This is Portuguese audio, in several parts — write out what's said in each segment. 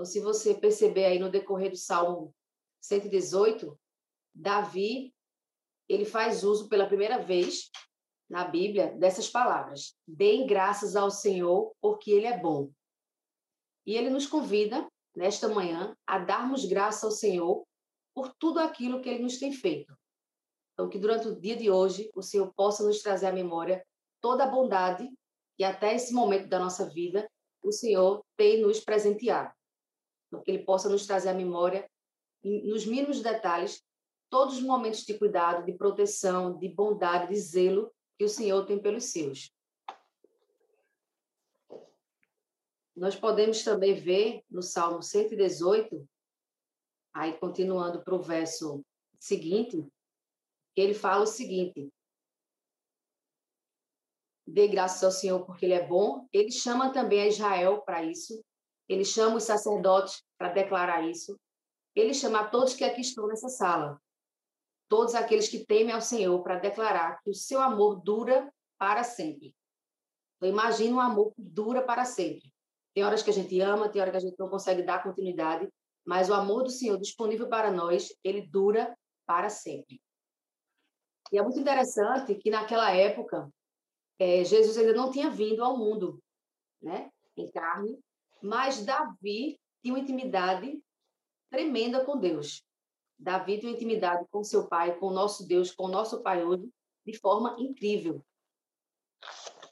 Então, se você perceber aí no decorrer do Salmo 118, Davi, ele faz uso pela primeira vez na Bíblia dessas palavras: Deem graças ao Senhor, porque Ele é bom. E ele nos convida, nesta manhã, a darmos graça ao Senhor por tudo aquilo que Ele nos tem feito. Então, que durante o dia de hoje, o Senhor possa nos trazer à memória toda a bondade que até esse momento da nossa vida o Senhor tem nos presenteado. Então, que Ele possa nos trazer à memória, nos mínimos detalhes, todos os momentos de cuidado, de proteção, de bondade, de zelo que o Senhor tem pelos seus. Nós podemos também ver no Salmo 118, aí continuando para o verso seguinte, que ele fala o seguinte: Dê graças ao Senhor porque ele é bom. Ele chama também a Israel para isso. Ele chama os sacerdotes para declarar isso. Ele chama todos que aqui estão nessa sala todos aqueles que temem ao Senhor para declarar que o seu amor dura para sempre. Então, imagina um amor que dura para sempre. Tem horas que a gente ama, tem horas que a gente não consegue dar continuidade, mas o amor do Senhor disponível para nós, ele dura para sempre. E é muito interessante que naquela época, é, Jesus ainda não tinha vindo ao mundo, né, em carne, mas Davi tinha uma intimidade tremenda com Deus. Davi tem intimidade com seu pai, com o nosso Deus, com o nosso pai hoje, de forma incrível.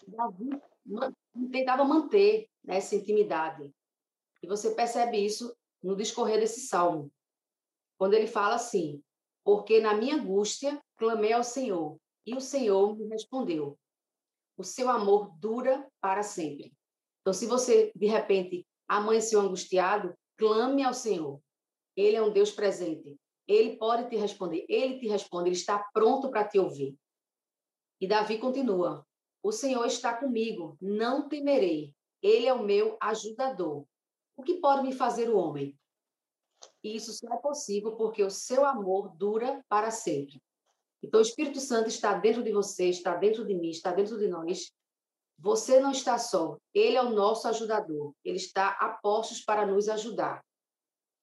Davi tentava manter essa intimidade. E você percebe isso no discorrer desse salmo. Quando ele fala assim: Porque na minha angústia clamei ao Senhor, e o Senhor me respondeu. O seu amor dura para sempre. Então, se você, de repente, amanheceu angustiado, clame ao Senhor. Ele é um Deus presente. Ele pode te responder, ele te responde, ele está pronto para te ouvir. E Davi continua: O Senhor está comigo, não temerei. Ele é o meu ajudador. O que pode me fazer o homem? E isso só é possível porque o seu amor dura para sempre. Então, o Espírito Santo está dentro de você, está dentro de mim, está dentro de nós. Você não está só. Ele é o nosso ajudador. Ele está a postos para nos ajudar.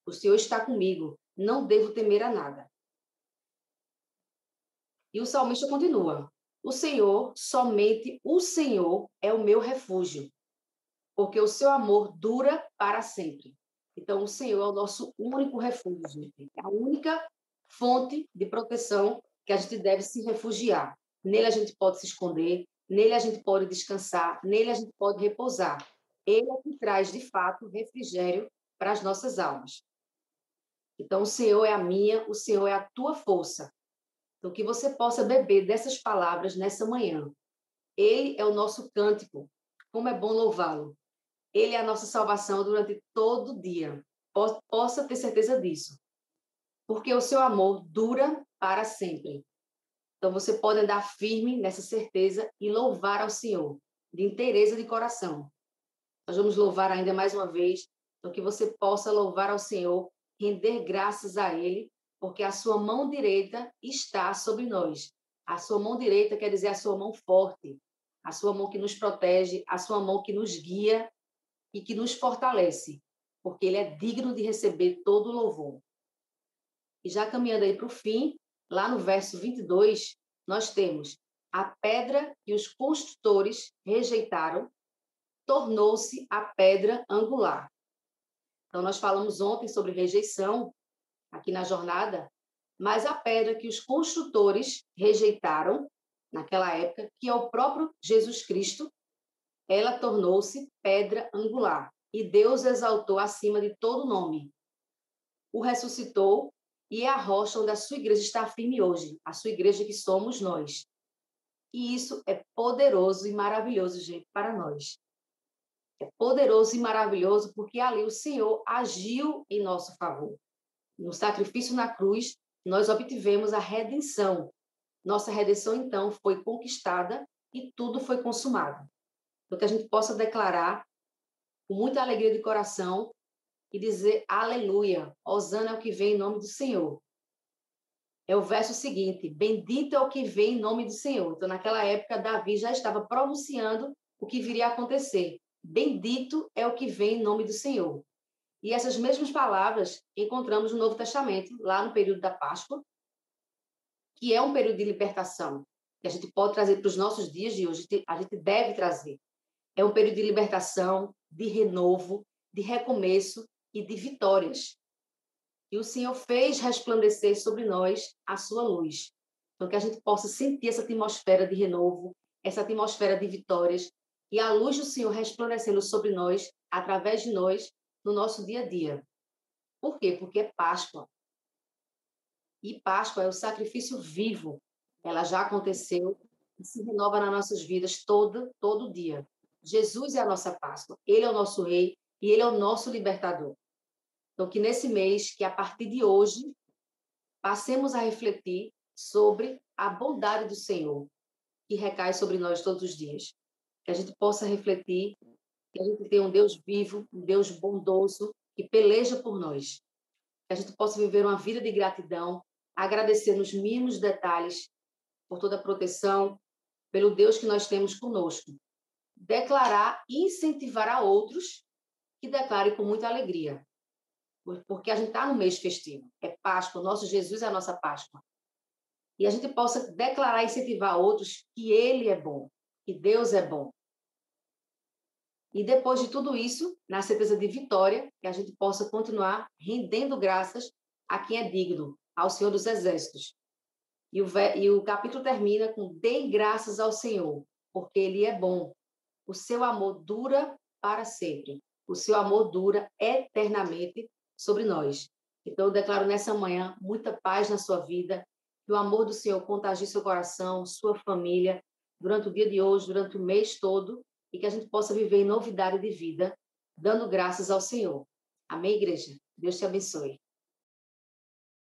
O Senhor está comigo não devo temer a nada. E o salmista continua: O Senhor, somente o Senhor é o meu refúgio, porque o seu amor dura para sempre. Então, o Senhor é o nosso único refúgio, é a única fonte de proteção que a gente deve se refugiar. Nele a gente pode se esconder, nele a gente pode descansar, nele a gente pode repousar. Ele é que traz, de fato, refrigério para as nossas almas. Então, o Senhor é a minha, o Senhor é a tua força. Então, que você possa beber dessas palavras nessa manhã. Ele é o nosso cântico. Como é bom louvá-lo. Ele é a nossa salvação durante todo o dia. Possa ter certeza disso. Porque o seu amor dura para sempre. Então, você pode andar firme nessa certeza e louvar ao Senhor, de inteireza de coração. Nós vamos louvar ainda mais uma vez, então que você possa louvar ao Senhor render graças a Ele, porque a sua mão direita está sobre nós. A sua mão direita quer dizer a sua mão forte, a sua mão que nos protege, a sua mão que nos guia e que nos fortalece, porque Ele é digno de receber todo o louvor. E já caminhando aí para o fim, lá no verso 22, nós temos a pedra que os construtores rejeitaram tornou-se a pedra angular. Então, nós falamos ontem sobre rejeição aqui na jornada, mas a pedra que os construtores rejeitaram naquela época, que é o próprio Jesus Cristo, ela tornou-se pedra angular e Deus exaltou acima de todo nome. O ressuscitou e a rocha onde a sua igreja está firme hoje, a sua igreja que somos nós. E isso é poderoso e maravilhoso, gente, para nós é poderoso e maravilhoso, porque ali o Senhor agiu em nosso favor. No sacrifício na cruz, nós obtivemos a redenção. Nossa redenção, então, foi conquistada e tudo foi consumado. Então, que a gente possa declarar com muita alegria de coração e dizer aleluia, Osana é o que vem em nome do Senhor. É o verso seguinte: Bendito é o que vem em nome do Senhor. Então, naquela época, Davi já estava pronunciando o que viria a acontecer. Bendito é o que vem em nome do Senhor. E essas mesmas palavras encontramos no Novo Testamento, lá no período da Páscoa, que é um período de libertação, que a gente pode trazer para os nossos dias de hoje, a gente deve trazer. É um período de libertação, de renovo, de recomeço e de vitórias. E o Senhor fez resplandecer sobre nós a sua luz. Então, que a gente possa sentir essa atmosfera de renovo, essa atmosfera de vitórias, e a luz do Senhor resplandecendo sobre nós, através de nós, no nosso dia a dia. Por quê? Porque é Páscoa. E Páscoa é o sacrifício vivo. Ela já aconteceu e se renova nas nossas vidas todo, todo dia. Jesus é a nossa Páscoa. Ele é o nosso rei e ele é o nosso libertador. Então, que nesse mês, que a partir de hoje, passemos a refletir sobre a bondade do Senhor, que recai sobre nós todos os dias. Que a gente possa refletir que a gente tem um Deus vivo, um Deus bondoso, que peleja por nós. Que a gente possa viver uma vida de gratidão, agradecer nos mínimos detalhes por toda a proteção, pelo Deus que nós temos conosco. Declarar e incentivar a outros que declarem com muita alegria porque a gente está no mês festivo, é Páscoa, nosso Jesus é a nossa Páscoa. E a gente possa declarar e incentivar outros que Ele é bom, que Deus é bom. E depois de tudo isso, na certeza de vitória, que a gente possa continuar rendendo graças a quem é digno, ao Senhor dos Exércitos. E o, e o capítulo termina com: Dei graças ao Senhor, porque Ele é bom. O seu amor dura para sempre. O seu amor dura eternamente sobre nós. Então, eu declaro nessa manhã muita paz na sua vida, que o amor do Senhor contagie seu coração, sua família, durante o dia de hoje, durante o mês todo, e que a gente possa viver em novidade de vida, dando graças ao Senhor. Amém, igreja? Deus te abençoe.